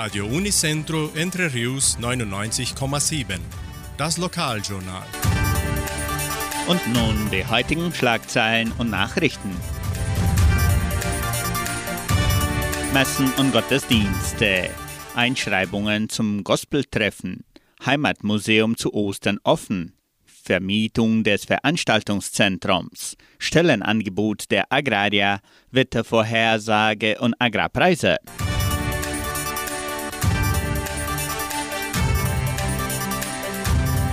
Radio Unicentro Entre Rius 99,7. Das Lokaljournal. Und nun die heutigen Schlagzeilen und Nachrichten. Messen und Gottesdienste. Einschreibungen zum Gospeltreffen. Heimatmuseum zu Ostern offen. Vermietung des Veranstaltungszentrums. Stellenangebot der Agraria. Wettervorhersage und Agrarpreise.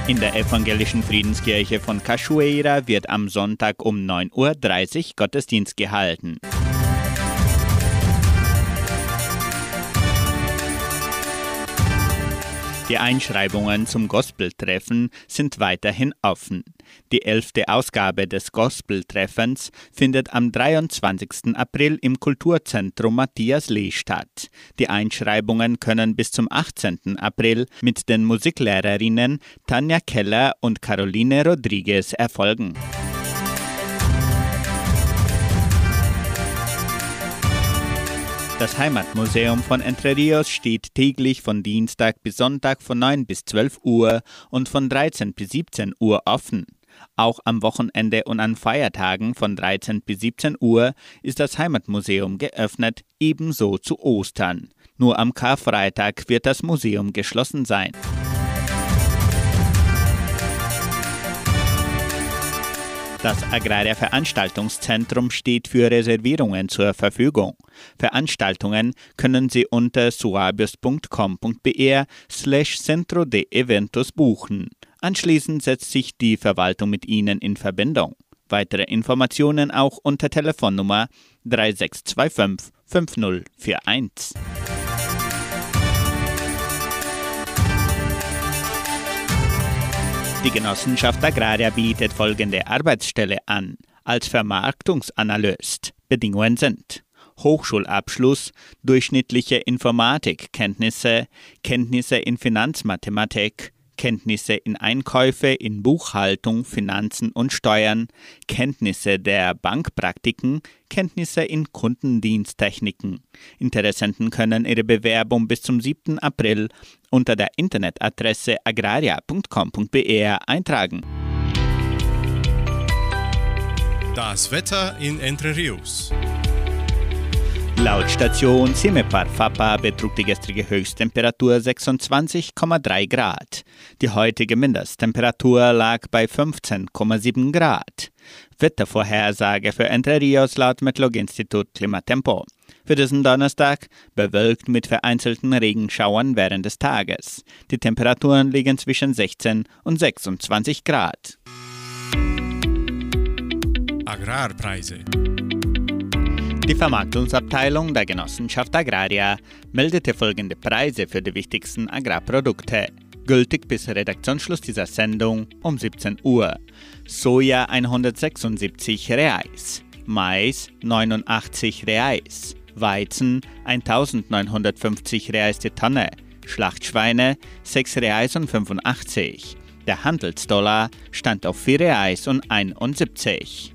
In der evangelischen Friedenskirche von Cachoeira wird am Sonntag um 9.30 Uhr Gottesdienst gehalten. Die Einschreibungen zum Gospeltreffen sind weiterhin offen. Die elfte Ausgabe des Gospeltreffens findet am 23. April im Kulturzentrum Matthias Lee statt. Die Einschreibungen können bis zum 18. April mit den Musiklehrerinnen Tanja Keller und Caroline Rodriguez erfolgen. Das Heimatmuseum von Entre Rios steht täglich von Dienstag bis Sonntag von 9 bis 12 Uhr und von 13 bis 17 Uhr offen. Auch am Wochenende und an Feiertagen von 13 bis 17 Uhr ist das Heimatmuseum geöffnet, ebenso zu Ostern. Nur am Karfreitag wird das Museum geschlossen sein. Das Agraria Veranstaltungszentrum steht für Reservierungen zur Verfügung. Veranstaltungen können Sie unter suabios.com.br slash centro de eventos buchen. Anschließend setzt sich die Verwaltung mit Ihnen in Verbindung. Weitere Informationen auch unter Telefonnummer 3625 5041. Die Genossenschaft Agraria bietet folgende Arbeitsstelle an. Als Vermarktungsanalyst. Bedingungen sind Hochschulabschluss, durchschnittliche Informatikkenntnisse, Kenntnisse in Finanzmathematik, Kenntnisse in Einkäufe, in Buchhaltung, Finanzen und Steuern, Kenntnisse der Bankpraktiken, Kenntnisse in Kundendiensttechniken. Interessenten können ihre Bewerbung bis zum 7. April unter der Internetadresse agraria.com.br eintragen. Das Wetter in Entre Rios. Laut Station Simepar Fapa betrug die gestrige Höchsttemperatur 26,3 Grad. Die heutige Mindesttemperatur lag bei 15,7 Grad. Wettervorhersage für Entre Rios laut Metlog-Institut Klimatempo. Für diesen Donnerstag bewölkt mit vereinzelten Regenschauern während des Tages. Die Temperaturen liegen zwischen 16 und 26 Grad. Agrarpreise. Die Vermarktungsabteilung der Genossenschaft Agraria meldete folgende Preise für die wichtigsten Agrarprodukte. Gültig bis Redaktionsschluss dieser Sendung um 17 Uhr. Soja 176 Reais, Mais 89 Reais, Weizen 1950 Reais die Tonne, Schlachtschweine 6 Reais und 85. Der Handelsdollar stand auf 4 Reais und 71.